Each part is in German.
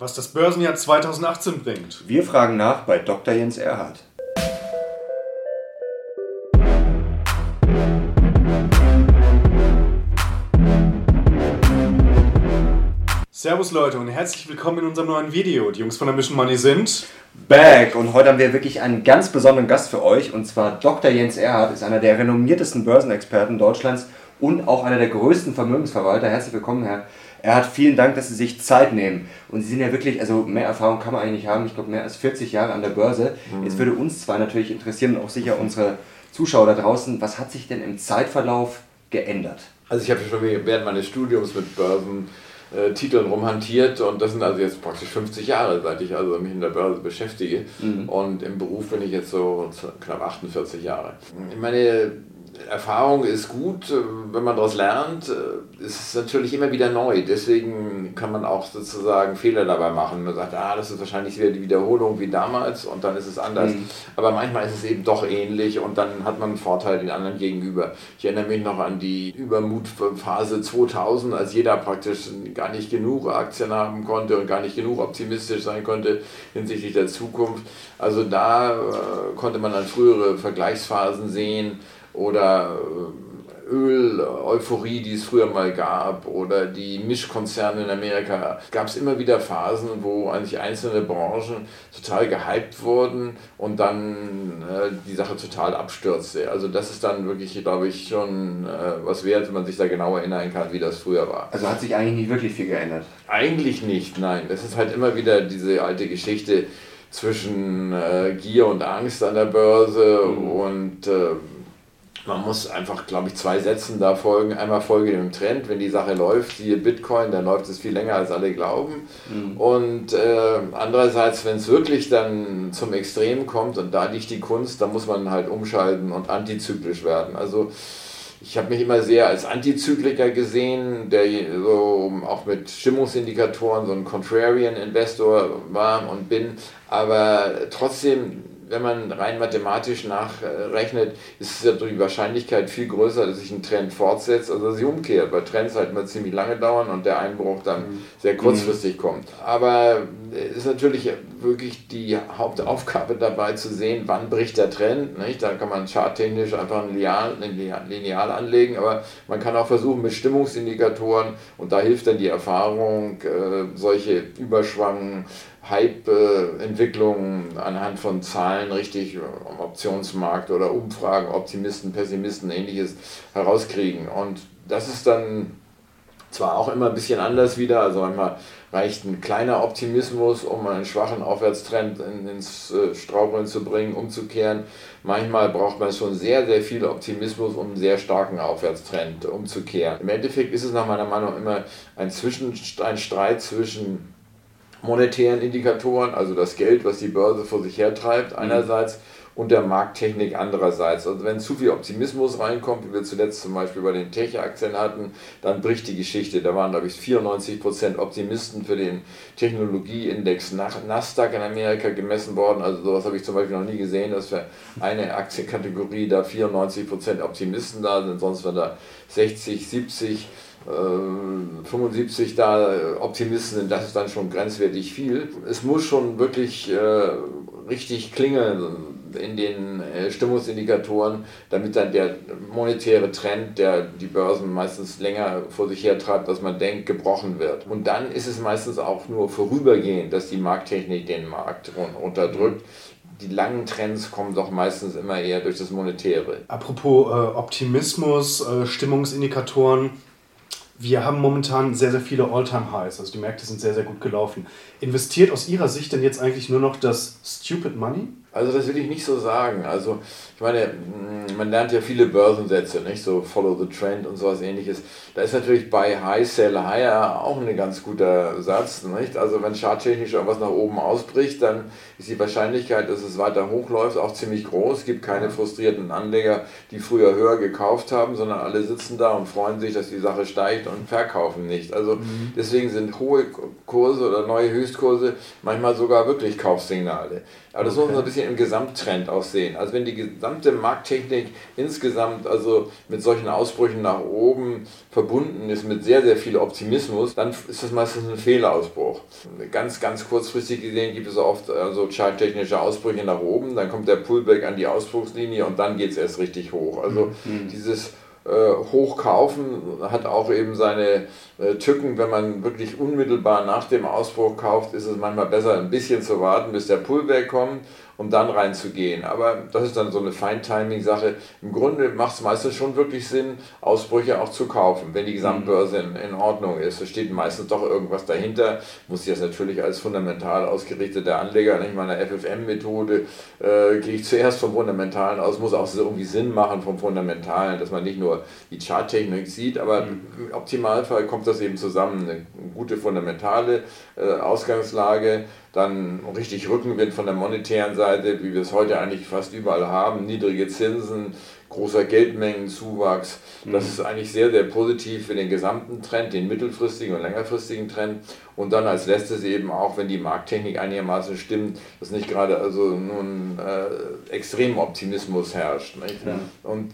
Was das Börsenjahr 2018 bringt. Wir fragen nach bei Dr. Jens Erhardt. Servus Leute und herzlich willkommen in unserem neuen Video. Die Jungs von der Mission Money sind back und heute haben wir wirklich einen ganz besonderen Gast für euch und zwar Dr. Jens Erhardt ist einer der renommiertesten Börsenexperten Deutschlands und auch einer der größten Vermögensverwalter. Herzlich willkommen, Herr Erhardt. Vielen Dank, dass Sie sich Zeit nehmen. Und Sie sind ja wirklich, also mehr Erfahrung kann man eigentlich nicht haben. Ich glaube, mehr als 40 Jahre an der Börse. Mhm. Jetzt würde uns zwar natürlich interessieren und auch sicher unsere Zuschauer da draußen, was hat sich denn im Zeitverlauf geändert? Also ich habe schon während meines Studiums mit Börsen äh, Titeln rumhantiert und das sind also jetzt praktisch 50 Jahre, seit ich also mich in der Börse beschäftige mhm. und im Beruf bin ich jetzt so knapp 48 Jahre. Meine Erfahrung ist gut, äh, wenn man daraus lernt. Äh, es ist natürlich immer wieder neu, deswegen kann man auch sozusagen Fehler dabei machen. Man sagt, ah, das ist wahrscheinlich wieder die Wiederholung wie damals und dann ist es anders. Mhm. Aber manchmal ist es eben doch ähnlich und dann hat man einen Vorteil den anderen gegenüber. Ich erinnere mich noch an die Übermutphase 2000, als jeder praktisch gar nicht genug Aktien haben konnte und gar nicht genug optimistisch sein konnte hinsichtlich der Zukunft. Also da äh, konnte man dann frühere Vergleichsphasen sehen oder äh, Öl-Euphorie, die es früher mal gab, oder die Mischkonzerne in Amerika, gab es immer wieder Phasen, wo eigentlich einzelne Branchen total gehypt wurden und dann äh, die Sache total abstürzte. Also das ist dann wirklich, glaube ich, schon äh, was wert, wenn man sich da genau erinnern kann, wie das früher war. Also hat sich eigentlich nicht wirklich viel geändert? Eigentlich nicht, nein. Das ist halt immer wieder diese alte Geschichte zwischen äh, Gier und Angst an der Börse mhm. und äh, man muss einfach, glaube ich, zwei Sätzen da folgen. Einmal folge dem Trend, wenn die Sache läuft, siehe Bitcoin, dann läuft es viel länger, als alle glauben. Mhm. Und äh, andererseits, wenn es wirklich dann zum Extrem kommt und da liegt die Kunst, dann muss man halt umschalten und antizyklisch werden. Also ich habe mich immer sehr als Antizykliker gesehen, der so auch mit Stimmungsindikatoren so ein Contrarian Investor war und bin, aber trotzdem wenn man rein mathematisch nachrechnet, ist die Wahrscheinlichkeit viel größer, dass sich ein Trend fortsetzt, also sie umkehrt, weil Trends halt mal ziemlich lange dauern und der Einbruch dann mhm. sehr kurzfristig mhm. kommt. Aber es ist natürlich wirklich die Hauptaufgabe dabei zu sehen, wann bricht der Trend. Nicht? Da kann man charttechnisch einfach ein Lineal, ein Lineal anlegen, aber man kann auch versuchen mit Stimmungsindikatoren und da hilft dann die Erfahrung, äh, solche Überschwang Hype-Entwicklungen anhand von Zahlen richtig am Optionsmarkt oder Umfragen, Optimisten, Pessimisten, ähnliches herauskriegen. Und das ist dann zwar auch immer ein bisschen anders wieder, also manchmal reicht ein kleiner Optimismus, um einen schwachen Aufwärtstrend ins äh, Straucheln zu bringen, umzukehren. Manchmal braucht man schon sehr, sehr viel Optimismus, um einen sehr starken Aufwärtstrend umzukehren. Im Endeffekt ist es nach meiner Meinung immer ein, Zwischen, ein Streit zwischen monetären Indikatoren, also das Geld, was die Börse vor sich hertreibt, mhm. einerseits und der Markttechnik andererseits. Also wenn zu viel Optimismus reinkommt, wie wir zuletzt zum Beispiel bei den Tech-Aktien hatten, dann bricht die Geschichte. Da waren, glaube ich, 94% Optimisten für den Technologieindex Nasdaq in Amerika gemessen worden. Also sowas habe ich zum Beispiel noch nie gesehen, dass für eine Aktienkategorie da 94% Optimisten da sind, sonst waren da 60, 70 75 äh, da Optimisten sind, das ist dann schon grenzwertig viel. Es muss schon wirklich äh, richtig klingeln in den äh, Stimmungsindikatoren, damit dann der monetäre Trend, der die Börsen meistens länger vor sich her treibt, als man denkt, gebrochen wird. Und dann ist es meistens auch nur vorübergehend, dass die Markttechnik den Markt unterdrückt die langen Trends kommen doch meistens immer eher durch das Monetäre. Apropos äh, Optimismus, äh, Stimmungsindikatoren, wir haben momentan sehr, sehr viele All-Time-Highs. Also die Märkte sind sehr, sehr gut gelaufen. Investiert aus Ihrer Sicht denn jetzt eigentlich nur noch das Stupid Money? Also das will ich nicht so sagen. Also ich meine, mm, man lernt ja viele Börsensätze, nicht so Follow the Trend und sowas ähnliches. Da ist natürlich bei High Sell Higher auch ein ganz guter Satz, nicht? Also wenn charttechnisch irgendwas nach oben ausbricht, dann ist die Wahrscheinlichkeit, dass es weiter hochläuft, auch ziemlich groß. Es gibt keine frustrierten Anleger, die früher höher gekauft haben, sondern alle sitzen da und freuen sich, dass die Sache steigt und verkaufen nicht. Also mhm. deswegen sind hohe Kurse oder neue Höchstkurse manchmal sogar wirklich Kaufsignale. Aber das okay. muss man ein bisschen bisschen im Gesamttrend auch sehen. Also wenn die gesamte Markttechnik insgesamt also mit solchen Ausbrüchen nach oben verbunden ist mit sehr, sehr viel Optimismus, dann ist das meistens ein Fehlausbruch. Ganz, ganz kurzfristig gesehen gibt es oft also charttechnische Ausbrüche nach oben, dann kommt der Pullback an die Ausbruchslinie und dann geht es erst richtig hoch. Also mhm. dieses äh, hochkaufen, hat auch eben seine äh, Tücken. Wenn man wirklich unmittelbar nach dem Ausbruch kauft, ist es manchmal besser, ein bisschen zu warten, bis der Pullback kommt um dann reinzugehen. Aber das ist dann so eine Feintiming-Sache. Im Grunde macht es meistens schon wirklich Sinn, Ausbrüche auch zu kaufen, wenn die Gesamtbörse in, in Ordnung ist. Es steht meistens doch irgendwas dahinter. Muss ich das natürlich als fundamental ausgerichteter Anleger, nicht meiner FFM-Methode, äh, gehe ich zuerst vom Fundamentalen aus, muss auch so irgendwie Sinn machen vom Fundamentalen, dass man nicht nur die Charttechnik sieht, aber mhm. im Optimalfall kommt das eben zusammen. Eine gute fundamentale äh, Ausgangslage, dann richtig Rückenwind von der monetären Seite, wie wir es heute eigentlich fast überall haben, niedrige Zinsen, großer Geldmengenzuwachs. Das mhm. ist eigentlich sehr, sehr positiv für den gesamten Trend, den mittelfristigen und längerfristigen Trend. Und dann als letztes eben auch, wenn die Markttechnik einigermaßen stimmt, dass nicht gerade also nun äh, Extremoptimismus herrscht. Ja. Und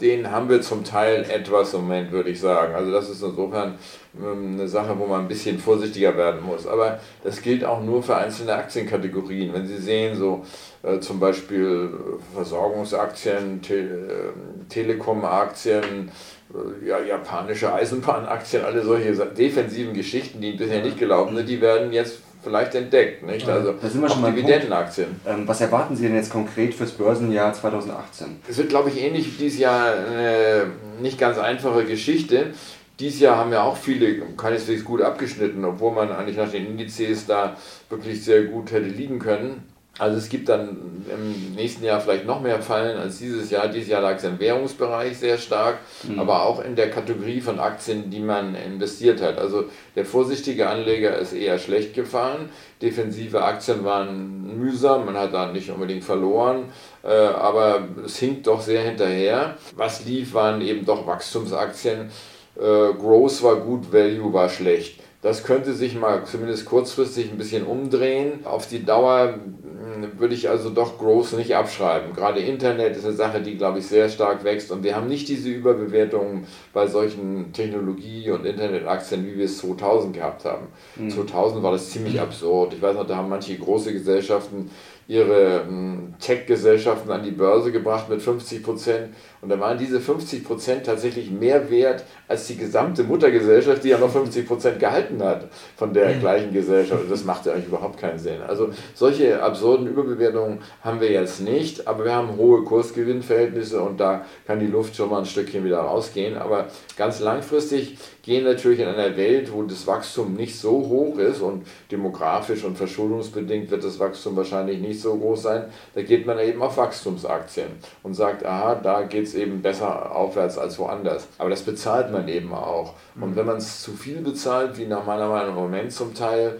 den haben wir zum Teil etwas im Moment, würde ich sagen. Also das ist insofern eine Sache, wo man ein bisschen vorsichtiger werden muss. Aber das gilt auch nur für einzelne Aktienkategorien. Wenn Sie sehen, so äh, zum Beispiel Versorgungsaktien, Te äh, Telekom-Aktien, äh, ja, japanische Eisenbahnaktien, alle solche defensiven Geschichten, die bisher nicht gelaufen sind, die werden jetzt vielleicht entdeckt. Nicht? Also da sind wir schon mal Dividendenaktien. Ähm, was erwarten Sie denn jetzt konkret fürs Börsenjahr 2018? Es wird, glaube ich, ähnlich wie dieses Jahr eine nicht ganz einfache Geschichte. Dieses Jahr haben ja auch viele keineswegs gut abgeschnitten, obwohl man eigentlich nach den Indizes da wirklich sehr gut hätte liegen können. Also es gibt dann im nächsten Jahr vielleicht noch mehr Fallen als dieses Jahr. Dieses Jahr lag es im Währungsbereich sehr stark, mhm. aber auch in der Kategorie von Aktien, die man investiert hat. Also der vorsichtige Anleger ist eher schlecht gefahren. Defensive Aktien waren mühsam, man hat da nicht unbedingt verloren, äh, aber es hinkt doch sehr hinterher. Was lief, waren eben doch Wachstumsaktien. Äh, Growth war gut, Value war schlecht. Das könnte sich mal zumindest kurzfristig ein bisschen umdrehen. Auf die Dauer hm, würde ich also doch Growth nicht abschreiben. Gerade Internet ist eine Sache, die, glaube ich, sehr stark wächst. Und wir haben nicht diese Überbewertungen bei solchen Technologie- und Internetaktien, wie wir es 2000 gehabt haben. Mhm. 2000 war das ziemlich absurd. Ich weiß noch, da haben manche große Gesellschaften ihre hm, Tech-Gesellschaften an die Börse gebracht mit 50 Prozent. Und da waren diese 50 Prozent tatsächlich mehr wert als die gesamte Muttergesellschaft, die ja noch 50 Prozent gehalten hat von der mhm. gleichen Gesellschaft. Und das macht ja eigentlich überhaupt keinen Sinn. Also solche absurden Überbewertungen haben wir jetzt nicht, aber wir haben hohe Kursgewinnverhältnisse und da kann die Luft schon mal ein Stückchen wieder rausgehen. Aber ganz langfristig gehen natürlich in einer Welt, wo das Wachstum nicht so hoch ist und demografisch und verschuldungsbedingt wird das Wachstum wahrscheinlich nicht so groß sein, da geht man eben auf Wachstumsaktien und sagt, aha, da geht es eben besser aufwärts als woanders. Aber das bezahlt man eben auch. Und mhm. wenn man es zu viel bezahlt, wie nach meiner Meinung im Moment zum Teil,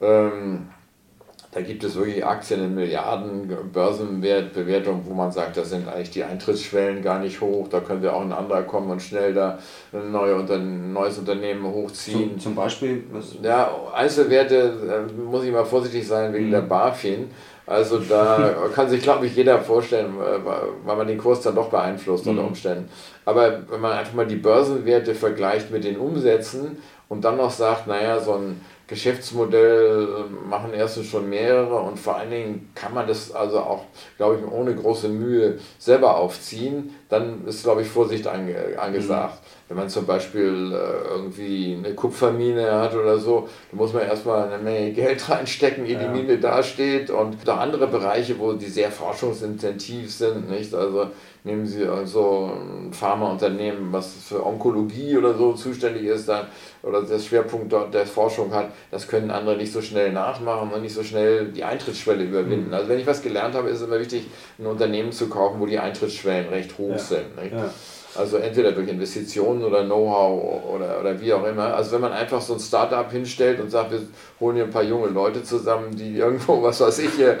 ähm, da gibt es wirklich Aktien in Milliarden, Börsenwertbewertung, wo man sagt, da sind eigentlich die Eintrittsschwellen gar nicht hoch, da könnte auch ein anderer kommen und schnell da ein, neues Unternehmen hochziehen. Zum, zum Beispiel? Was? Ja, Einzelwerte, äh, muss ich mal vorsichtig sein wegen mhm. der BaFin. Also da kann sich, glaube ich, jeder vorstellen, äh, weil man den Kurs dann doch beeinflusst unter mhm. Umständen. Aber wenn man einfach mal die Börsenwerte vergleicht mit den Umsätzen und dann noch sagt, naja, so ein Geschäftsmodell äh, machen erstens schon mehrere und vor allen Dingen kann man das also auch, glaube ich, ohne große Mühe selber aufziehen, dann ist, glaube ich, Vorsicht ange angesagt. Mhm. Wenn man zum Beispiel äh, irgendwie eine Kupfermine hat oder so, dann muss man erstmal eine Menge Geld reinstecken, ehe ja. die Mine dasteht und auch andere Bereiche, wo die sehr forschungsintensiv sind, nicht? Also nehmen Sie also ein Pharmaunternehmen, was für Onkologie oder so zuständig ist, dann, oder das Schwerpunkt dort der Forschung hat, das können andere nicht so schnell nachmachen und nicht so schnell die Eintrittsschwelle überwinden. Mhm. Also wenn ich was gelernt habe, ist es immer wichtig, ein Unternehmen zu kaufen, wo die Eintrittsschwellen recht hoch ja. sind. Ja. Also entweder durch Investitionen oder Know-how oder, oder wie auch immer. Also wenn man einfach so ein Startup hinstellt und sagt, wir holen hier ein paar junge Leute zusammen, die irgendwo, was weiß ich, äh,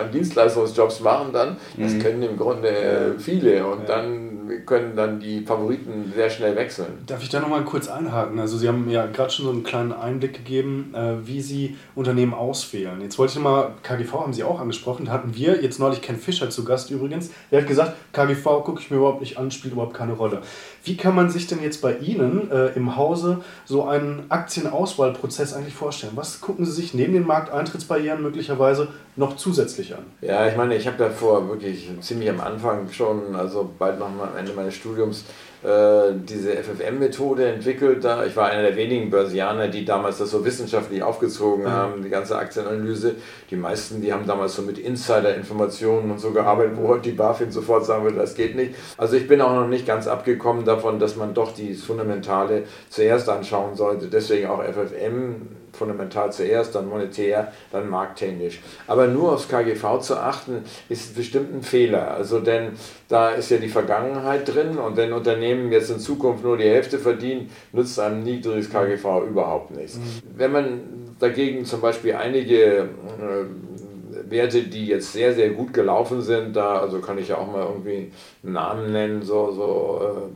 an Dienstleistungsjobs machen, dann, das mhm. können im Grunde äh, viele. Und dann können dann die Favoriten sehr schnell wechseln. Darf ich da nochmal kurz einhaken? Also Sie haben ja gerade schon so einen kleinen Einblick gegeben, äh, wie Sie Unternehmen auswählen. Jetzt wollte ich nochmal, KGV haben Sie auch angesprochen, da hatten wir jetzt neulich Ken Fischer zu Gast übrigens. Der hat gesagt, KGV gucke ich mir überhaupt nicht an, spielt überhaupt keine Rolle. Wie kann man sich denn jetzt bei Ihnen äh, im Hause so einen Aktienauswahlprozess eigentlich vorstellen? Was gucken Sie sich neben den Markteintrittsbarrieren möglicherweise noch zusätzlich an? Ja, ich meine, ich habe davor wirklich ziemlich am Anfang schon, also bald noch am Ende meines Studiums, diese FFM-Methode entwickelt. Da ich war einer der wenigen Börsianer, die damals das so wissenschaftlich aufgezogen haben, die ganze Aktienanalyse. Die meisten, die haben damals so mit Insider-Informationen und so gearbeitet, wo heute die BaFin sofort sagen würde, das geht nicht. Also ich bin auch noch nicht ganz abgekommen davon, dass man doch die Fundamentale zuerst anschauen sollte. Deswegen auch FFM fundamental zuerst, dann monetär, dann markttechnisch. Aber nur aufs KGV zu achten, ist bestimmt ein Fehler. Also denn da ist ja die Vergangenheit drin und wenn Unternehmen jetzt in Zukunft nur die Hälfte verdienen, nützt einem niedriges KGV überhaupt nichts. Mhm. Wenn man dagegen zum Beispiel einige äh, Werte, die jetzt sehr, sehr gut gelaufen sind, da also kann ich ja auch mal irgendwie einen Namen nennen, so, so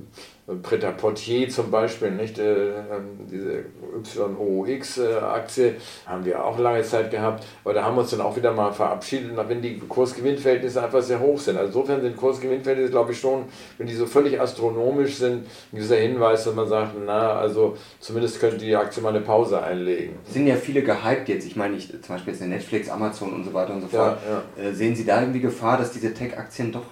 äh, Pret-à-Portier zum Beispiel, nicht? Äh, ähm, diese YOX-Aktie haben wir auch lange Zeit gehabt, aber da haben wir uns dann auch wieder mal verabschiedet, wenn die Kursgewinnverhältnisse einfach sehr hoch sind. Also insofern sind Kursgewinnverhältnisse, glaube ich, schon, wenn die so völlig astronomisch sind, dieser Hinweis, dass man sagt, na, also zumindest könnte die Aktie mal eine Pause einlegen. Es sind ja viele gehypt jetzt, ich meine, ich, zum Beispiel jetzt Netflix, Amazon und so weiter und so fort. Ja, ja. Äh, sehen Sie da irgendwie Gefahr, dass diese Tech-Aktien doch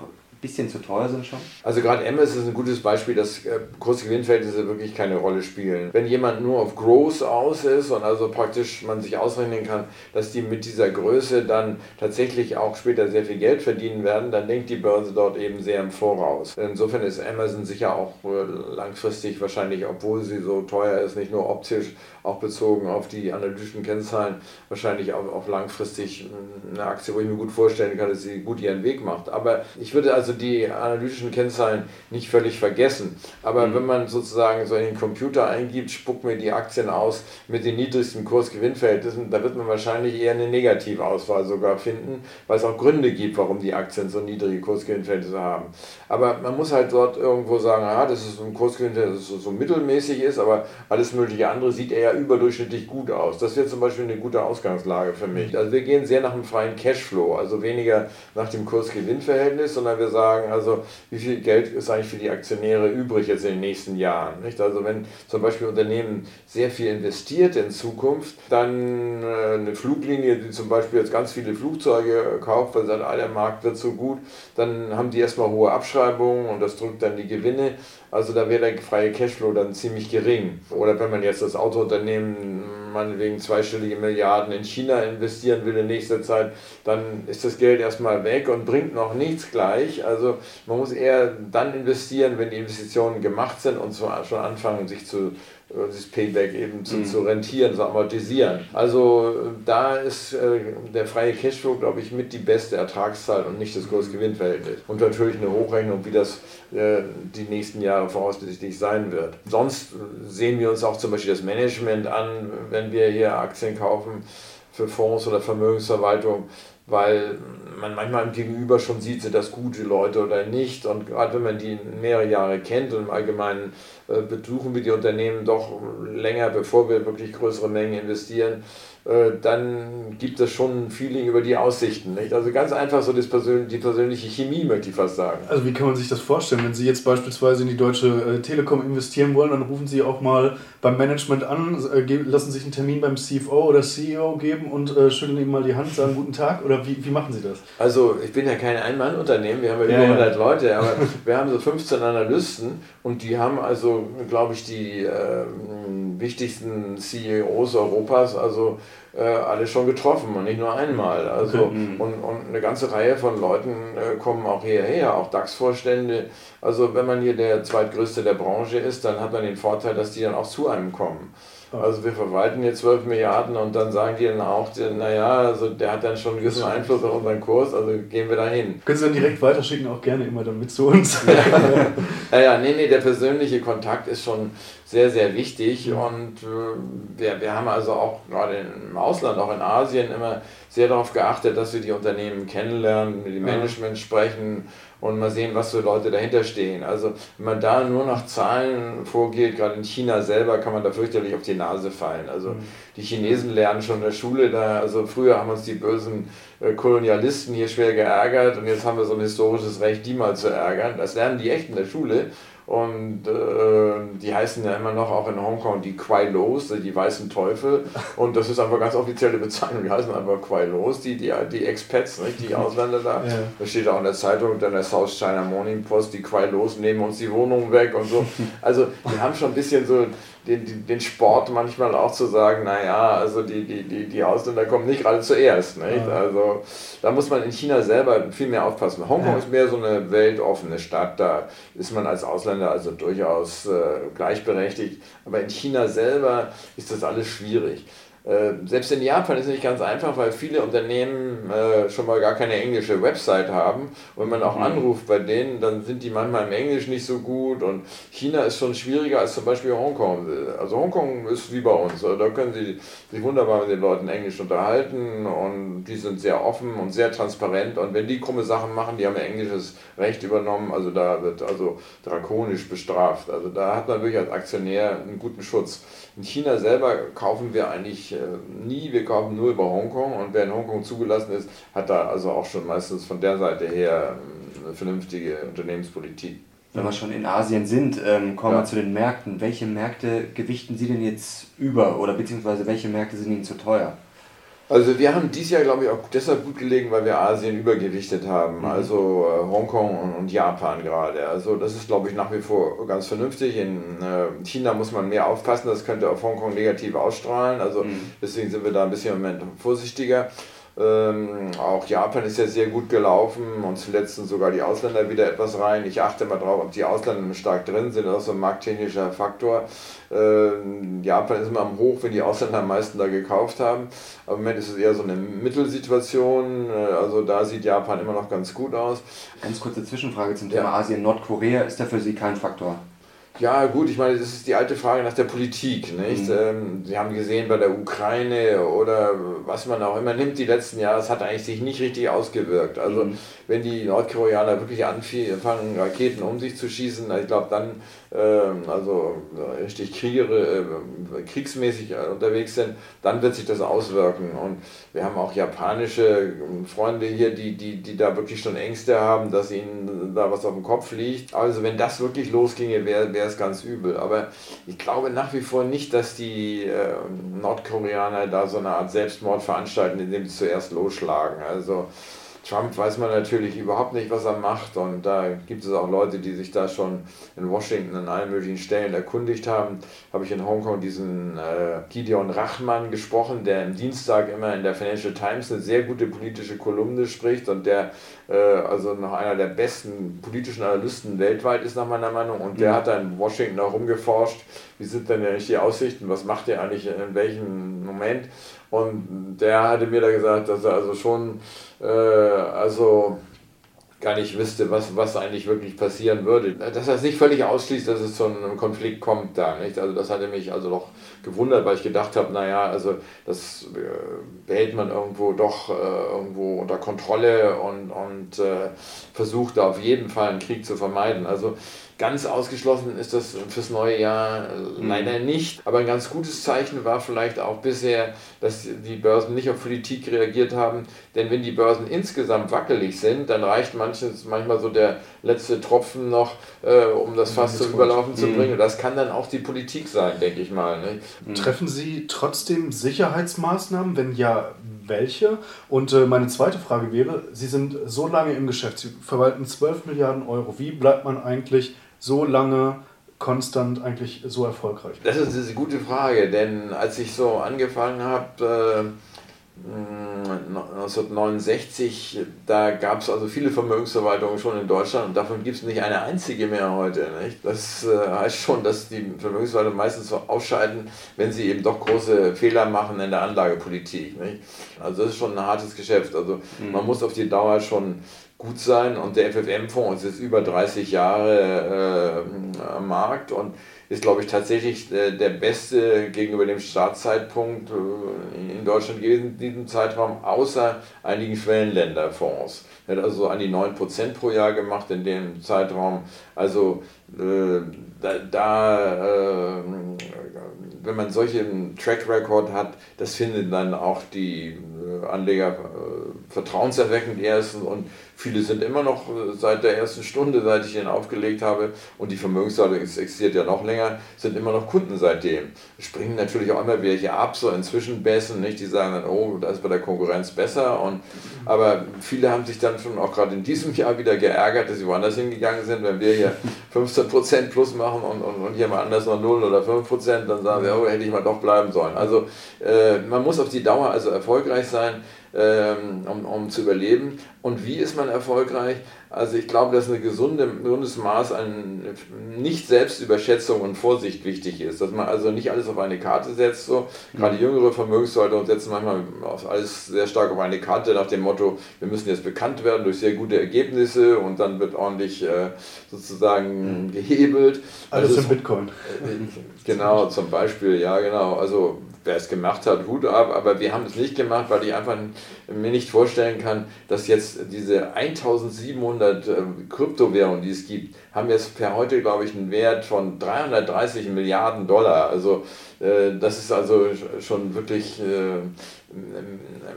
bisschen zu teuer sind schon? Also gerade Emmes ist ein gutes Beispiel, dass äh, große Gewinnverhältnisse wirklich keine Rolle spielen. Wenn jemand nur auf Growth aus ist und also praktisch man sich ausrechnen kann, dass die mit dieser Größe dann tatsächlich auch später sehr viel Geld verdienen werden, dann denkt die Börse dort eben sehr im Voraus. Insofern ist Amazon sicher auch äh, langfristig wahrscheinlich, obwohl sie so teuer ist, nicht nur optisch, auch bezogen auf die analytischen Kennzahlen, wahrscheinlich auch, auch langfristig eine Aktie, wo ich mir gut vorstellen kann, dass sie gut ihren Weg macht. Aber ich würde also die analytischen Kennzahlen nicht völlig vergessen. Aber mhm. wenn man sozusagen so in den Computer eingibt, spuckt mir die Aktien aus mit den niedrigsten Kursgewinnverhältnissen, da wird man wahrscheinlich eher eine Negativauswahl sogar finden, weil es auch Gründe gibt, warum die Aktien so niedrige Kursgewinnverhältnisse haben. Aber man muss halt dort irgendwo sagen, ah, das ist ein Kursgewinnverhältnis, das so, so mittelmäßig ist, aber alles mögliche andere sieht eher überdurchschnittlich gut aus. Das wäre zum Beispiel eine gute Ausgangslage für mich. Also wir gehen sehr nach dem freien Cashflow, also weniger nach dem Kurs-Gewinn-Verhältnis, sondern wir sagen, also wie viel Geld ist eigentlich für die Aktionäre übrig jetzt in den nächsten Jahren. Nicht? Also wenn zum Beispiel Unternehmen sehr viel investiert in Zukunft, dann äh, eine Fluglinie, die zum Beispiel jetzt ganz viele Flugzeuge kauft, weil sagt, ah, der Markt wird so gut, dann haben die erstmal hohe Abschreibungen und das drückt dann die Gewinne. Also da wäre der freie Cashflow dann ziemlich gering. Oder wenn man jetzt das Autounternehmen meinetwegen zweistellige Milliarden in China investieren will in nächster Zeit, dann ist das Geld erstmal weg und bringt noch nichts gleich. Also man muss eher dann investieren, wenn die Investitionen gemacht sind und zwar schon anfangen, sich zu dieses Payback eben zu, mhm. zu rentieren, zu amortisieren. Also da ist äh, der freie Cashflow, glaube ich, mit die beste Ertragszahl und nicht das Kursgewinnverhältnis. Und natürlich eine Hochrechnung, wie das äh, die nächsten Jahre voraussichtlich sein wird. Sonst sehen wir uns auch zum Beispiel das Management an, wenn wir hier Aktien kaufen für Fonds oder Vermögensverwaltung weil man manchmal im Gegenüber schon sieht, sind das gute Leute oder nicht. Und gerade wenn man die mehrere Jahre kennt und im Allgemeinen äh, besuchen wir die Unternehmen doch länger, bevor wir wirklich größere Mengen investieren, dann gibt es schon ein Feeling über die Aussichten. Nicht? Also ganz einfach so das Persön die persönliche Chemie, möchte ich fast sagen. Also wie kann man sich das vorstellen? Wenn Sie jetzt beispielsweise in die Deutsche äh, Telekom investieren wollen, dann rufen Sie auch mal beim Management an, äh, lassen sich einen Termin beim CFO oder CEO geben und äh, schütteln ihm mal die Hand, sagen guten Tag oder wie, wie machen Sie das? Also ich bin ja kein Ein-Mann-Unternehmen, wir haben ja, ja über 100 ja. Leute, aber wir haben so 15 Analysten und die haben also, glaube ich, die äh, wichtigsten CEOs Europas, also äh, alle schon getroffen und nicht nur einmal. Also. Mhm. und, und eine ganze Reihe von Leuten äh, kommen auch hierher, auch DAX-Vorstände. Also wenn man hier der zweitgrößte der Branche ist, dann hat man den Vorteil, dass die dann auch zu einem kommen. Also wir verwalten jetzt 12 Milliarden und dann sagen die dann auch, naja, also der hat dann schon einen gewissen Einfluss auf unseren Kurs, also gehen wir da hin. Können Sie dann direkt weiterschicken, auch gerne immer damit zu uns. ja, ja, nee, nee, der persönliche Kontakt ist schon sehr, sehr wichtig und äh, wir, wir haben also auch gerade im Ausland, auch in Asien immer sehr darauf geachtet, dass wir die Unternehmen kennenlernen, mit dem Management sprechen und mal sehen, was für Leute dahinter stehen. Also wenn man da nur nach Zahlen vorgeht, gerade in China selber, kann man da fürchterlich auf die Nase fallen. Also mhm. die Chinesen lernen schon in der Schule da, also früher haben uns die bösen äh, Kolonialisten hier schwer geärgert und jetzt haben wir so ein historisches Recht, die mal zu ärgern. Das lernen die echt in der Schule und äh, die heißen ja immer noch auch in Hongkong die Kwai Los, die weißen Teufel. Und das ist einfach ganz offizielle Bezeichnung. Die heißen einfach Kwai Los, die, die, die Expats, nicht? die Ausländer da. Ja. Da steht auch in der Zeitung, dann der South China Morning Post, die Kwai Los nehmen uns die Wohnung weg und so. Also die haben schon ein bisschen so den, den Sport manchmal auch zu sagen, naja, also die, die, die, die Ausländer kommen nicht gerade zuerst. Nicht? Ja. Also da muss man in China selber viel mehr aufpassen. Hongkong ja. ist mehr so eine weltoffene Stadt, da ist man als Ausländer also durchaus äh, gleichberechtigt. Aber in China selber ist das alles schwierig. Äh, selbst in Japan ist es nicht ganz einfach, weil viele Unternehmen äh, schon mal gar keine englische Website haben. Und wenn man auch mhm. anruft bei denen, dann sind die manchmal im Englisch nicht so gut. Und China ist schon schwieriger als zum Beispiel Hongkong. Also Hongkong ist wie bei uns. Also da können sie sich wunderbar mit den Leuten Englisch unterhalten und die sind sehr offen und sehr transparent. Und wenn die krumme Sachen machen, die haben ja englisches Recht übernommen, also da wird also drakonisch bestraft. Also da hat man wirklich als Aktionär einen guten Schutz. In China selber kaufen wir eigentlich äh, nie, wir kaufen nur über Hongkong und wer in Hongkong zugelassen ist, hat da also auch schon meistens von der Seite her ähm, eine vernünftige Unternehmenspolitik. Wenn wir schon in Asien sind, ähm, kommen ja. wir zu den Märkten. Welche Märkte gewichten Sie denn jetzt über oder beziehungsweise welche Märkte sind Ihnen zu teuer? Also wir haben dieses Jahr, glaube ich, auch deshalb gut gelegen, weil wir Asien übergewichtet haben. Mhm. Also äh, Hongkong und, und, Japan gerade. Also das ist, glaube ich, nach wie vor ganz vernünftig. In äh, China muss man mehr aufpassen, das könnte auf Hongkong negativ ausstrahlen. Also mhm. deswegen sind wir da ein bisschen im Moment vorsichtiger. Ähm, auch Japan ist ja sehr gut gelaufen und zuletzt sind sogar die Ausländer wieder etwas rein. Ich achte mal drauf, ob die Ausländer stark drin sind. Das ist so ein markttechnischer Faktor. Ähm, Japan ist immer am Hoch, wenn die Ausländer am meisten da gekauft haben. Aber im Moment ist es eher so eine Mittelsituation. Äh, also da sieht Japan immer noch ganz gut aus. Ganz kurze Zwischenfrage zum Thema ja. Asien. Nordkorea ist da für Sie kein Faktor? Ja, gut, ich meine, das ist die alte Frage nach der Politik. Nicht? Mhm. Ähm, Sie haben gesehen bei der Ukraine oder was man auch immer nimmt, die letzten Jahre, es hat eigentlich sich nicht richtig ausgewirkt. Also, mhm. wenn die Nordkoreaner wirklich anfangen, Raketen um sich zu schießen, ich glaube, dann ähm, also richtig Kriegere, äh, kriegsmäßig unterwegs sind, dann wird sich das auswirken. Und wir haben auch japanische Freunde hier, die, die, die da wirklich schon Ängste haben, dass ihnen da was auf dem Kopf liegt. Also wenn das wirklich losginge, wäre es ganz übel. Aber ich glaube nach wie vor nicht, dass die äh, Nordkoreaner da so eine Art Selbstmord veranstalten, indem sie zuerst losschlagen. Also Trump weiß man natürlich überhaupt nicht, was er macht. Und da gibt es auch Leute, die sich da schon in Washington an allen möglichen Stellen erkundigt haben. Habe ich in Hongkong diesen äh, Gideon Rachman gesprochen, der am Dienstag immer in der Financial Times eine sehr gute politische Kolumne spricht und der äh, also noch einer der besten politischen Analysten weltweit ist, nach meiner Meinung. Und der mhm. hat da in Washington auch rumgeforscht, wie sind denn eigentlich die Aussichten, was macht er eigentlich in welchem Moment. Und der hatte mir da gesagt, dass er also schon, äh, also gar nicht wüsste, was, was eigentlich wirklich passieren würde. Dass er es nicht völlig ausschließt, dass es zu einem Konflikt kommt da. Nicht? Also das hatte mich also doch gewundert, weil ich gedacht habe, naja, also das äh, behält man irgendwo doch äh, irgendwo unter Kontrolle und, und äh, versucht da auf jeden Fall einen Krieg zu vermeiden. Also Ganz ausgeschlossen ist das fürs neue Jahr mhm. leider nicht. Aber ein ganz gutes Zeichen war vielleicht auch bisher, dass die Börsen nicht auf Politik reagiert haben. Denn wenn die Börsen insgesamt wackelig sind, dann reicht manches, manchmal so der letzte Tropfen noch, äh, um das Fass zum Überlaufen zu mhm. bringen. Das kann dann auch die Politik sein, denke ich mal. Ne? Mhm. Treffen Sie trotzdem Sicherheitsmaßnahmen? Wenn ja, welche? Und äh, meine zweite Frage wäre, Sie sind so lange im Geschäft, Sie verwalten 12 Milliarden Euro. Wie bleibt man eigentlich so lange konstant eigentlich so erfolgreich? Das ist eine gute Frage, denn als ich so angefangen habe, 1969, da gab es also viele Vermögensverwaltungen schon in Deutschland und davon gibt es nicht eine einzige mehr heute. Nicht? Das äh, heißt schon, dass die Vermögensverwaltungen meistens so ausscheiden, wenn sie eben doch große Fehler machen in der Anlagepolitik. Nicht? Also das ist schon ein hartes Geschäft. Also mhm. man muss auf die Dauer schon gut sein und der FFM-Fonds ist jetzt über 30 Jahre äh, am Markt und ist, glaube ich, tatsächlich der, der beste gegenüber dem Startzeitpunkt äh, in Deutschland gewesen in diesem Zeitraum, außer einigen Schwellenländerfonds. Er hat also so an die 9% pro Jahr gemacht in dem Zeitraum. Also äh, da, da äh, wenn man solchen Track Record hat, das finden dann auch die äh, Anleger äh, vertrauenserweckend erstens und Viele sind immer noch äh, seit der ersten Stunde, seit ich ihn aufgelegt habe, und die Vermögensseite existiert ja noch länger, sind immer noch Kunden seitdem. Springen natürlich auch immer welche ab, so inzwischen Bässen, nicht? Die sagen dann, oh, da ist bei der Konkurrenz besser. Und, aber viele haben sich dann schon auch gerade in diesem Jahr wieder geärgert, dass sie woanders hingegangen sind. Wenn wir hier 15% plus machen und, und, und hier mal anders noch 0 oder 5%, dann sagen wir, oh, hätte ich mal doch bleiben sollen. Also äh, man muss auf die Dauer also erfolgreich sein ähm, um, um zu überleben. Und wie ist man erfolgreich? Also ich glaube, dass ein gesunde, gesundes Maß an Nicht-Selbstüberschätzung und Vorsicht wichtig ist. Dass man also nicht alles auf eine Karte setzt. So. Gerade jüngere Vermögensleute setzen manchmal alles sehr stark auf eine Karte nach dem Motto, wir müssen jetzt bekannt werden durch sehr gute Ergebnisse und dann wird ordentlich äh, sozusagen mhm. gehebelt. Alles also in Bitcoin. Genau, zum Beispiel, ja genau. Also wer es gemacht hat, Hut ab, aber wir haben es nicht gemacht, weil ich einfach mir nicht vorstellen kann, dass jetzt diese 1700 äh, Kryptowährungen, die es gibt, haben jetzt per heute, glaube ich, einen Wert von 330 Milliarden Dollar. Also äh, das ist also schon wirklich äh,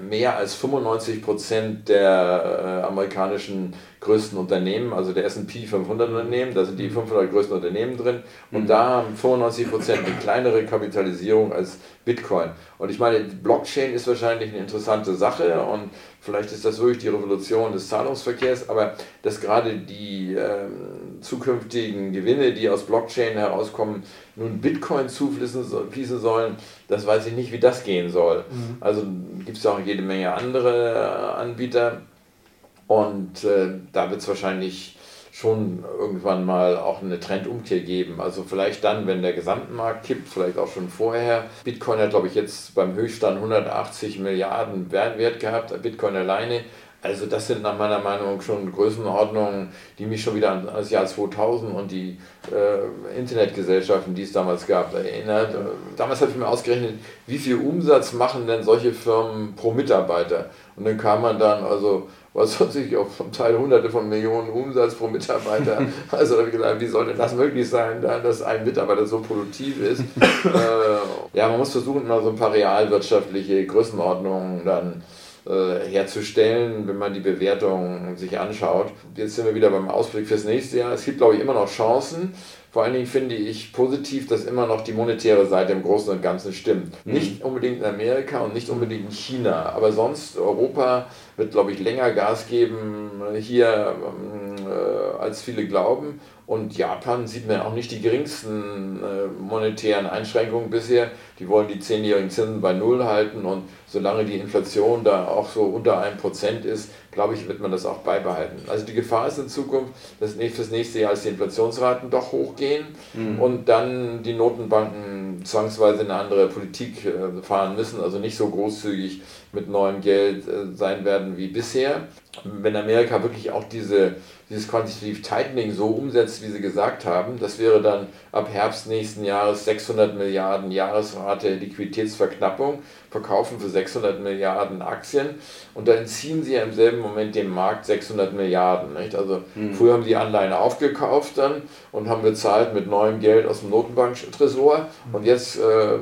mehr als 95 Prozent der äh, amerikanischen größten Unternehmen, also der S&P 500 Unternehmen, da sind die 500 größten Unternehmen drin und mhm. da haben 95 Prozent eine kleinere Kapitalisierung als Bitcoin. Und ich meine, Blockchain ist wahrscheinlich eine interessante Sache und vielleicht ist das wirklich die Revolution des Zahlungsverkehrs, aber dass gerade die ähm, zukünftigen Gewinne, die aus Blockchain herauskommen, nun Bitcoin zufließen sollen, das weiß ich nicht, wie das gehen soll. Mhm. Also gibt es auch jede Menge andere äh, Anbieter und äh, da wird es wahrscheinlich schon irgendwann mal auch eine Trendumkehr geben. Also vielleicht dann, wenn der Gesamtmarkt kippt, vielleicht auch schon vorher. Bitcoin hat, glaube ich, jetzt beim Höchststand 180 Milliarden Wert gehabt, Bitcoin alleine. Also das sind nach meiner Meinung schon Größenordnungen, die mich schon wieder an das Jahr 2000 und die äh, Internetgesellschaften, die es damals gab, erinnert. Damals habe ich mir ausgerechnet, wie viel Umsatz machen denn solche Firmen pro Mitarbeiter? Und dann kam man dann, also was weiß ich, auf zum Teil hunderte von Millionen Umsatz pro Mitarbeiter. Also da habe ich gedacht, wie sollte das möglich sein, dass ein Mitarbeiter so produktiv ist? äh, ja, man muss versuchen, mal so ein paar realwirtschaftliche Größenordnungen dann äh, herzustellen, wenn man die Bewertung sich anschaut. Jetzt sind wir wieder beim Ausblick fürs nächste Jahr. Es gibt, glaube ich, immer noch Chancen. Vor allen Dingen finde ich positiv, dass immer noch die monetäre Seite im Großen und Ganzen stimmt. Mhm. Nicht unbedingt in Amerika und nicht unbedingt in China, aber sonst Europa wird, glaube ich, länger Gas geben hier, äh, als viele glauben. Und Japan sieht man auch nicht die geringsten äh, monetären Einschränkungen bisher. Die wollen die zehnjährigen Zinsen bei Null halten und solange die Inflation da auch so unter einem Prozent ist, glaube ich, wird man das auch beibehalten. Also die Gefahr ist in Zukunft, dass fürs nächste Jahr die Inflationsraten doch hochgehen mhm. und dann die Notenbanken zwangsweise eine andere Politik äh, fahren müssen, also nicht so großzügig mit neuem Geld äh, sein werden wie bisher. Wenn Amerika wirklich auch diese dieses Quantitative Tightening so umsetzt, wie Sie gesagt haben, das wäre dann ab Herbst nächsten Jahres 600 Milliarden Jahresrate Liquiditätsverknappung, verkaufen für 600 Milliarden Aktien und da entziehen Sie ja im selben Moment dem Markt 600 Milliarden. Nicht? Also mhm. früher haben die Anleihen aufgekauft dann und haben bezahlt mit neuem Geld aus dem Notenbanktresor und jetzt äh, äh,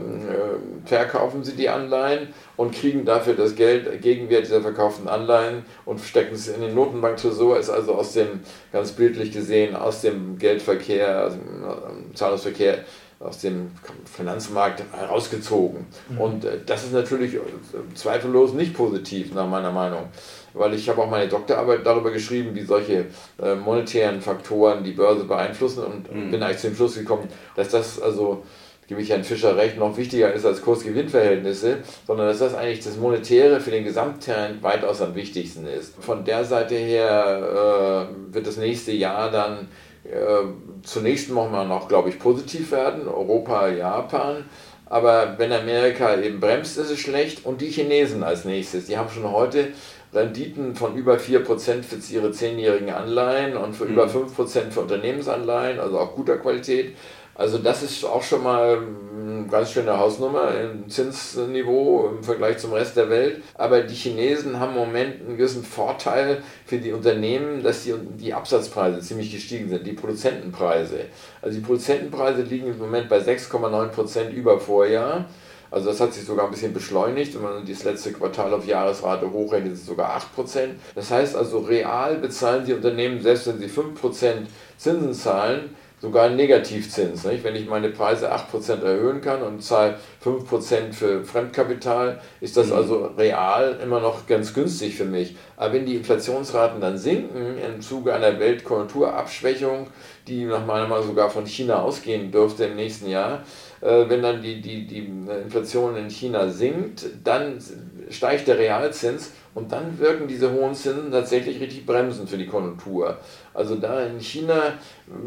verkaufen Sie die Anleihen und kriegen dafür das Geld, Gegenwert dieser verkauften Anleihen und stecken es in den Notenbanktresor, ist also aus dem, ganz bildlich gesehen, aus dem Geldverkehr, äh, Zahlungsverkehr, aus dem Finanzmarkt herausgezogen. Mhm. Und äh, das ist natürlich äh, zweifellos nicht positiv, nach meiner Meinung. Weil ich habe auch meine Doktorarbeit darüber geschrieben, wie solche äh, monetären Faktoren die Börse beeinflussen und mhm. bin eigentlich zum Schluss gekommen, dass das also gebe ich Herrn Fischer recht, noch wichtiger ist als Kurs-Gewinn-Verhältnisse, sondern dass das eigentlich das Monetäre für den Gesamttrend weitaus am wichtigsten ist. Von der Seite her äh, wird das nächste Jahr dann äh, zunächst mal noch, glaube ich, positiv werden, Europa, Japan. Aber wenn Amerika eben bremst, ist es schlecht. Und die Chinesen als nächstes, die haben schon heute Renditen von über 4% für ihre zehnjährigen Anleihen und für mhm. über 5% für Unternehmensanleihen, also auch guter Qualität. Also das ist auch schon mal eine ganz schöne Hausnummer im Zinsniveau im Vergleich zum Rest der Welt. Aber die Chinesen haben im Moment einen gewissen Vorteil für die Unternehmen, dass die, die Absatzpreise ziemlich gestiegen sind, die Produzentenpreise. Also die Produzentenpreise liegen im Moment bei 6,9% über Vorjahr. Also das hat sich sogar ein bisschen beschleunigt. Wenn man das letzte Quartal auf Jahresrate hochrechnet, ist es sogar 8%. Das heißt also, real bezahlen die Unternehmen, selbst wenn sie 5% Zinsen zahlen, sogar einen Negativzins. Nicht? Wenn ich meine Preise 8% erhöhen kann und zahle 5% für Fremdkapital, ist das mhm. also real immer noch ganz günstig für mich. Aber wenn die Inflationsraten dann sinken im Zuge einer Weltkonjunkturabschwächung, die nach meiner Meinung sogar von China ausgehen dürfte im nächsten Jahr, äh, wenn dann die, die, die Inflation in China sinkt, dann steigt der Realzins und dann wirken diese hohen Zinsen tatsächlich richtig bremsend für die Konjunktur. Also da in China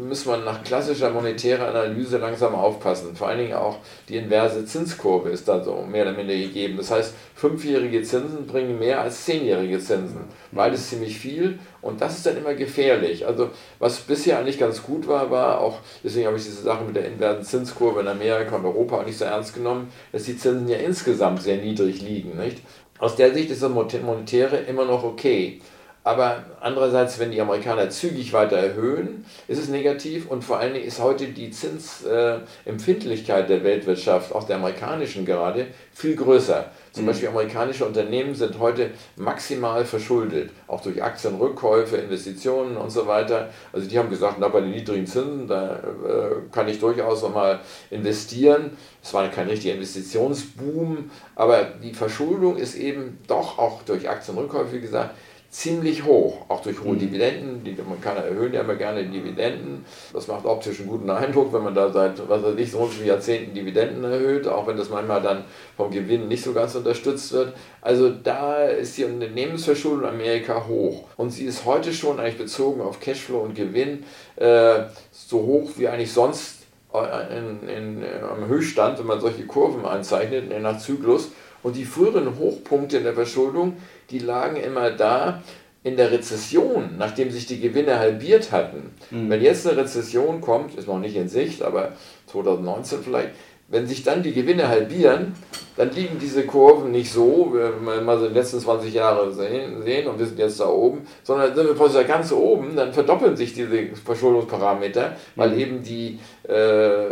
muss man nach klassischer monetärer Analyse langsam aufpassen. Vor allen Dingen auch die inverse Zinskurve ist da so mehr oder minder gegeben. Das heißt, fünfjährige Zinsen bringen mehr als zehnjährige Zinsen. Beides ziemlich viel und das ist dann immer gefährlich. Also was bisher eigentlich ganz gut war, war auch, deswegen habe ich diese Sache mit der inversen Zinskurve in Amerika und Europa auch nicht so ernst genommen, dass die Zinsen ja insgesamt sehr niedrig liegen. Nicht? Aus der Sicht ist das Monetäre immer noch okay. Aber andererseits, wenn die Amerikaner zügig weiter erhöhen, ist es negativ und vor allen Dingen ist heute die Zinsempfindlichkeit der Weltwirtschaft, auch der amerikanischen gerade, viel größer. Zum mhm. Beispiel amerikanische Unternehmen sind heute maximal verschuldet, auch durch Aktienrückkäufe, Investitionen und so weiter. Also die haben gesagt, na, bei den niedrigen Zinsen, da äh, kann ich durchaus noch mal investieren. Es war kein richtiger Investitionsboom, aber die Verschuldung ist eben doch auch durch Aktienrückkäufe, wie gesagt, ziemlich hoch, auch durch hohe mhm. Dividenden. Die Amerikaner erhöhen ja immer gerne Dividenden. Das macht optisch einen guten Eindruck, wenn man da seit, was weiß ich, so vielen Jahrzehnten Dividenden erhöht, auch wenn das manchmal dann vom Gewinn nicht so ganz unterstützt wird. Also da ist die Unternehmensverschuldung in Amerika hoch. Und sie ist heute schon eigentlich bezogen auf Cashflow und Gewinn äh, so hoch wie eigentlich sonst äh, in, in, in, am Höchststand, wenn man solche Kurven einzeichnet, nach Zyklus. Und die früheren Hochpunkte in der Verschuldung, die lagen immer da in der Rezession, nachdem sich die Gewinne halbiert hatten. Mhm. Wenn jetzt eine Rezession kommt, ist noch nicht in Sicht, aber 2019 vielleicht, wenn sich dann die Gewinne halbieren, dann liegen diese Kurven nicht so, wenn wir mal so die letzten 20 Jahre sehen, sehen und wir sind jetzt da oben, sondern sind wir plötzlich ganz oben, dann verdoppeln sich diese Verschuldungsparameter, weil mhm. eben die äh,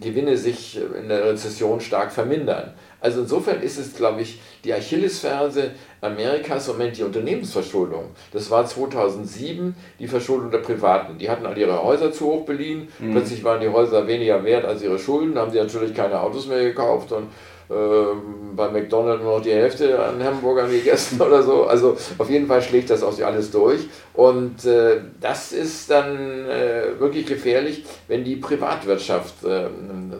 Gewinne sich in der Rezession stark vermindern. Also insofern ist es, glaube ich, die Achillesferse Amerikas im Moment die Unternehmensverschuldung. Das war 2007 die Verschuldung der Privaten. Die hatten all ihre Häuser zu hoch beliehen, mhm. plötzlich waren die Häuser weniger wert als ihre Schulden, haben sie natürlich keine Autos mehr gekauft und bei McDonald's nur noch die Hälfte an Hamburgern gegessen oder so. Also auf jeden Fall schlägt das auch alles durch. Und äh, das ist dann äh, wirklich gefährlich, wenn die Privatwirtschaft äh,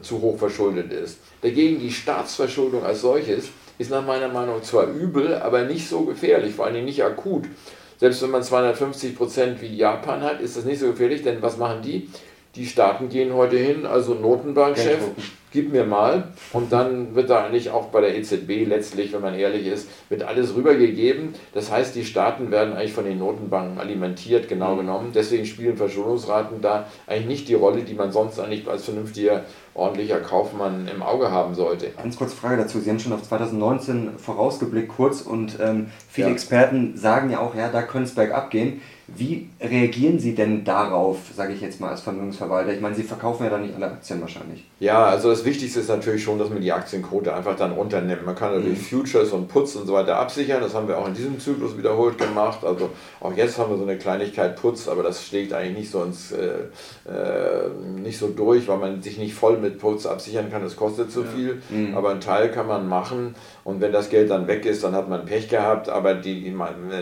zu hoch verschuldet ist. Dagegen die Staatsverschuldung als solches ist nach meiner Meinung zwar übel, aber nicht so gefährlich, vor allem nicht akut. Selbst wenn man 250 Prozent wie Japan hat, ist das nicht so gefährlich, denn was machen die? Die Staaten gehen heute hin, also Notenbankchef, gib mir mal. Und dann wird da eigentlich auch bei der EZB letztlich, wenn man ehrlich ist, wird alles rübergegeben. Das heißt, die Staaten werden eigentlich von den Notenbanken alimentiert, genau mhm. genommen. Deswegen spielen Verschuldungsraten da eigentlich nicht die Rolle, die man sonst eigentlich als vernünftiger ordentlicher Kaufmann im Auge haben sollte. Ganz kurze Frage dazu. Sie haben schon auf 2019 vorausgeblickt kurz und ähm, viele ja. Experten sagen ja auch, ja, da könnte es bergab gehen. Wie reagieren Sie denn darauf, sage ich jetzt mal als Vermögensverwalter? Ich meine, Sie verkaufen ja dann nicht alle Aktien wahrscheinlich. Ja, also das Wichtigste ist natürlich schon, dass man die Aktienquote einfach dann runternimmt. Man kann natürlich mhm. Futures und Putz und so weiter absichern. Das haben wir auch in diesem Zyklus wiederholt gemacht. Also auch jetzt haben wir so eine Kleinigkeit Putz, aber das schlägt eigentlich nicht so ins, äh, äh, nicht so durch, weil man sich nicht voll mit Putz absichern kann. Das kostet zu ja. viel. Mhm. Aber einen Teil kann man machen Und wenn das Geld dann weg ist, dann hat man Pech gehabt. Aber die,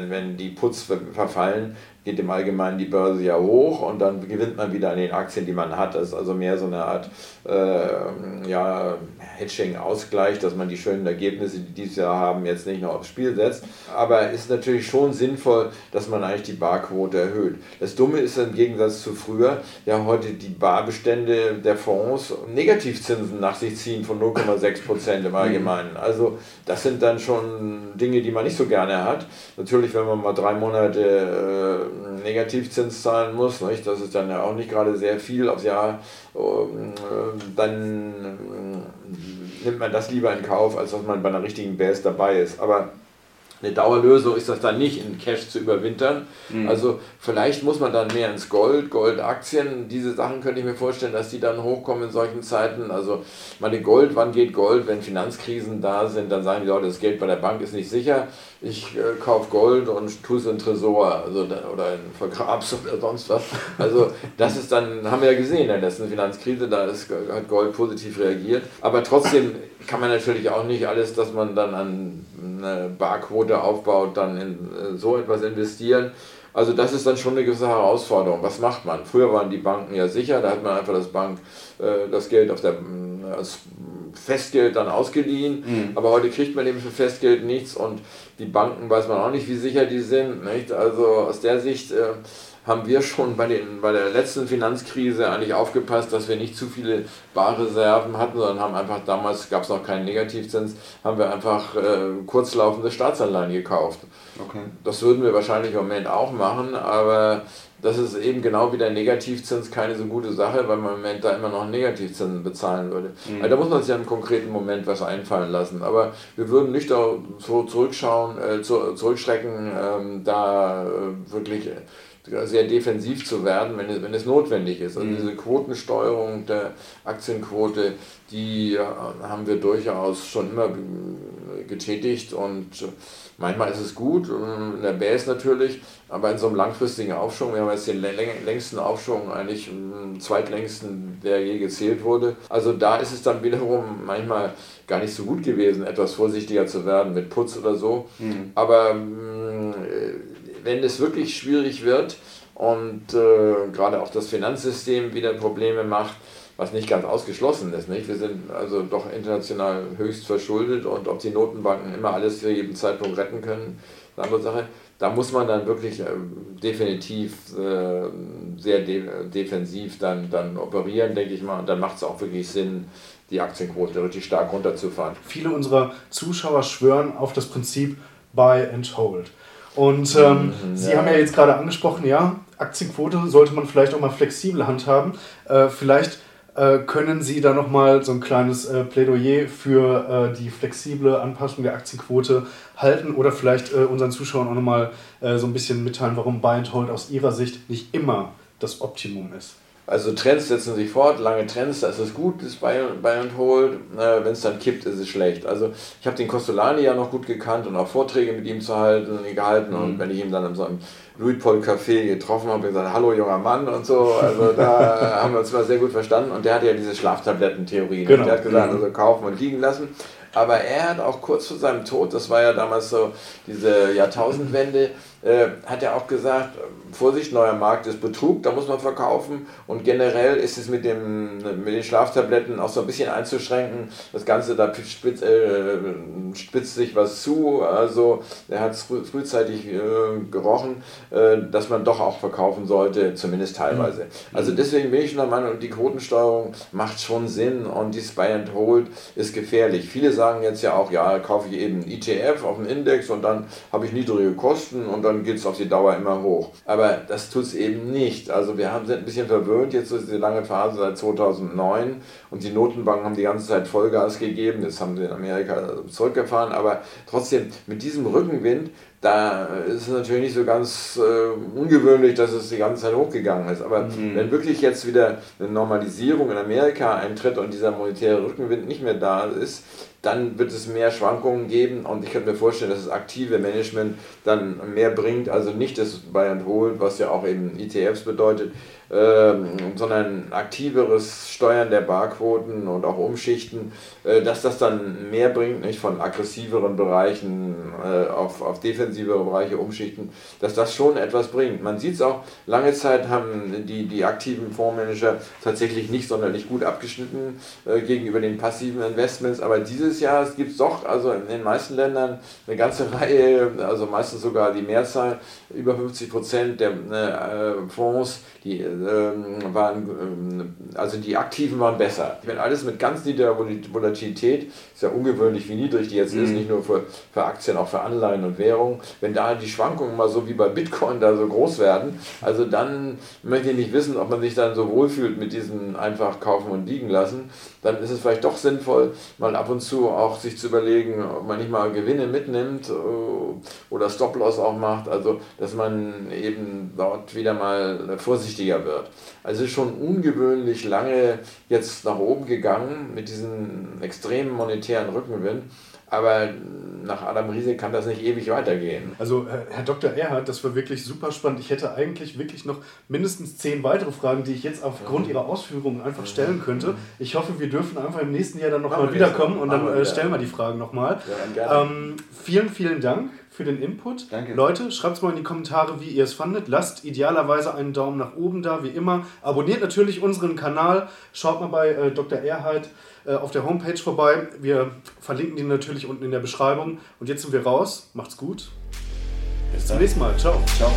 wenn die Putz verfallen, geht im Allgemeinen die Börse ja hoch und dann gewinnt man wieder an den Aktien, die man hat. Das ist also mehr so eine Art äh, ja, Hedging-Ausgleich, dass man die schönen Ergebnisse, die dieses Jahr haben, jetzt nicht noch aufs Spiel setzt. Aber es ist natürlich schon sinnvoll, dass man eigentlich die Barquote erhöht. Das Dumme ist im Gegensatz zu früher, ja heute die Barbestände der Fonds Negativzinsen nach sich ziehen von 0,6 Prozent im Allgemeinen. Also das sind dann schon Dinge, die man nicht so gerne hat. Natürlich, wenn man mal drei Monate äh, Negativzins zahlen muss, nicht? das ist dann ja auch nicht gerade sehr viel aufs Jahr, ähm, äh, dann äh, nimmt man das lieber in Kauf, als dass man bei einer richtigen Base dabei ist. Aber eine Dauerlösung ist das dann nicht, in Cash zu überwintern. Mhm. Also vielleicht muss man dann mehr ins Gold, Goldaktien. Diese Sachen könnte ich mir vorstellen, dass die dann hochkommen in solchen Zeiten. Also meine Gold, wann geht Gold? Wenn Finanzkrisen da sind, dann sagen die Leute, das Geld bei der Bank ist nicht sicher. Ich äh, kaufe Gold und tue es in Tresor also, oder in Vergrabs oder sonst was. Also das ist dann, haben wir ja gesehen in der letzten Finanzkrise, da ist, hat Gold positiv reagiert. Aber trotzdem kann man natürlich auch nicht alles, dass man dann an eine Barquote aufbaut, dann in äh, so etwas investieren. Also das ist dann schon eine gewisse Herausforderung. Was macht man? Früher waren die Banken ja sicher, da hat man einfach das Bank äh, das Geld auf der als Festgeld dann ausgeliehen, mhm. aber heute kriegt man eben für Festgeld nichts und die Banken weiß man auch nicht, wie sicher die sind. Nicht? Also aus der Sicht äh, haben wir schon bei, den, bei der letzten Finanzkrise eigentlich aufgepasst, dass wir nicht zu viele Barreserven hatten, sondern haben einfach damals, gab es noch keinen Negativzins, haben wir einfach äh, kurzlaufende Staatsanleihen gekauft. Okay. Das würden wir wahrscheinlich im Moment auch machen, aber das ist eben genau wie der Negativzins keine so gute Sache, weil man im Moment da immer noch Negativzinsen bezahlen würde. Mhm. Also da muss man sich ja im konkreten Moment was einfallen lassen. Aber wir würden nicht so zurückschauen, äh, zurückschrecken, ähm, da äh, wirklich sehr defensiv zu werden, wenn es, wenn es notwendig ist. Also mhm. diese Quotensteuerung der Aktienquote, die äh, haben wir durchaus schon immer getätigt und manchmal ist es gut, äh, in der Base natürlich, aber in so einem langfristigen Aufschwung, wir haben jetzt den längsten Aufschwung, eigentlich den zweitlängsten, der je gezählt wurde. Also da ist es dann wiederum manchmal gar nicht so gut gewesen, etwas vorsichtiger zu werden mit Putz oder so. Mhm. Aber wenn es wirklich schwierig wird und äh, gerade auch das Finanzsystem wieder Probleme macht, was nicht ganz ausgeschlossen ist. Nicht? Wir sind also doch international höchst verschuldet und ob die Notenbanken immer alles zu jedem Zeitpunkt retten können, ist eine andere Sache. Da muss man dann wirklich äh, definitiv äh, sehr de defensiv dann, dann operieren, denke ich mal. Und dann macht es auch wirklich Sinn, die Aktienquote richtig stark runterzufahren. Viele unserer Zuschauer schwören auf das Prinzip Buy and Hold. Und ähm, mhm, Sie haben ja jetzt gerade angesprochen, ja, Aktienquote sollte man vielleicht auch mal flexibel handhaben. Äh, vielleicht äh, können Sie da nochmal so ein kleines äh, Plädoyer für äh, die flexible Anpassung der Aktienquote halten oder vielleicht äh, unseren Zuschauern auch nochmal äh, so ein bisschen mitteilen, warum Buy and Hold aus Ihrer Sicht nicht immer das Optimum ist. Also Trends setzen sich fort, lange Trends, da ist es gut, das Buy, Buy and Hold. Äh, Wenn es dann kippt, ist es schlecht. Also ich habe den Costolani ja noch gut gekannt und auch Vorträge mit ihm zu halten, gehalten. Mhm. Und wenn ich ihn dann in so einem Louis Paul Café getroffen habe, gesagt, hallo junger Mann und so. Also da haben wir uns mal sehr gut verstanden. Und der hatte ja diese Schlaftablettentheorie. Genau. Der hat gesagt, mhm. also kaufen und liegen lassen. Aber er hat auch kurz vor seinem Tod, das war ja damals so diese Jahrtausendwende, äh, hat er auch gesagt, Vorsicht, neuer Markt ist Betrug, da muss man verkaufen und generell ist es mit, dem, mit den Schlaftabletten auch so ein bisschen einzuschränken. Das Ganze, da spitzt, äh, spitzt sich was zu, also er hat früh, frühzeitig äh, gerochen, äh, dass man doch auch verkaufen sollte, zumindest teilweise. Mhm. Also deswegen bin ich schon der Meinung, die Quotensteuerung macht schon Sinn und dieses Buy and Hold ist gefährlich. Viele sagen jetzt ja auch, ja, kaufe ich eben ETF auf dem Index und dann habe ich niedrige Kosten und dann geht es auf die Dauer immer hoch. Aber das tut es eben nicht. Also wir haben, sind ein bisschen verwöhnt, jetzt ist diese lange Phase seit 2009 und die Notenbanken haben die ganze Zeit Vollgas gegeben, das haben sie in Amerika zurückgefahren, aber trotzdem mit diesem Rückenwind, da ist es natürlich nicht so ganz äh, ungewöhnlich, dass es die ganze Zeit hochgegangen ist. Aber mhm. wenn wirklich jetzt wieder eine Normalisierung in Amerika eintritt und dieser monetäre Rückenwind nicht mehr da ist, dann wird es mehr Schwankungen geben und ich könnte mir vorstellen, dass das aktive Management dann mehr bringt, also nicht das Buy and Hold, was ja auch eben ETFs bedeutet, sondern aktiveres Steuern der Barquoten und auch Umschichten, äh, dass das dann mehr bringt, nicht von aggressiveren Bereichen äh, auf, auf defensivere Bereiche umschichten, dass das schon etwas bringt. Man sieht es auch, lange Zeit haben die, die aktiven Fondsmanager tatsächlich nicht sonderlich gut abgeschnitten äh, gegenüber den passiven Investments, aber dieses Jahr gibt es doch also in den meisten Ländern eine ganze Reihe, also meistens sogar die Mehrzahl, über 50 Prozent der Fonds, die ähm, waren, ähm, also die Aktiven waren besser. Wenn alles mit ganz niedriger Volatilität, ist ja ungewöhnlich, wie niedrig die jetzt mhm. ist, nicht nur für, für Aktien, auch für Anleihen und Währungen, wenn da die Schwankungen mal so wie bei Bitcoin da so groß werden, also dann möchte ich nicht wissen, ob man sich dann so wohlfühlt mit diesen einfach kaufen und liegen lassen, dann ist es vielleicht doch sinnvoll, mal ab und zu auch sich zu überlegen, ob man nicht mal Gewinne mitnimmt äh, oder Stop-Loss auch macht, also dass man eben dort wieder mal vorsichtiger wird. Also es ist schon ungewöhnlich lange jetzt nach oben gegangen mit diesem extremen monetären Rückenwind. Aber nach Adam Riese kann das nicht ewig weitergehen. Also Herr Dr. Erhard, das war wirklich super spannend. Ich hätte eigentlich wirklich noch mindestens zehn weitere Fragen, die ich jetzt aufgrund mhm. Ihrer Ausführungen einfach stellen könnte. Ich hoffe, wir dürfen einfach im nächsten Jahr dann nochmal wiederkommen und dann äh, stellen wir die Fragen nochmal. Ja, ähm, vielen, vielen Dank für den Input. Danke. Leute, schreibt es mal in die Kommentare, wie ihr es fandet. Lasst idealerweise einen Daumen nach oben da, wie immer. Abonniert natürlich unseren Kanal. Schaut mal bei äh, Dr. Erhard auf der Homepage vorbei. Wir verlinken die natürlich unten in der Beschreibung. Und jetzt sind wir raus. Macht's gut. Bis zum nächsten Mal. Ciao. Ciao.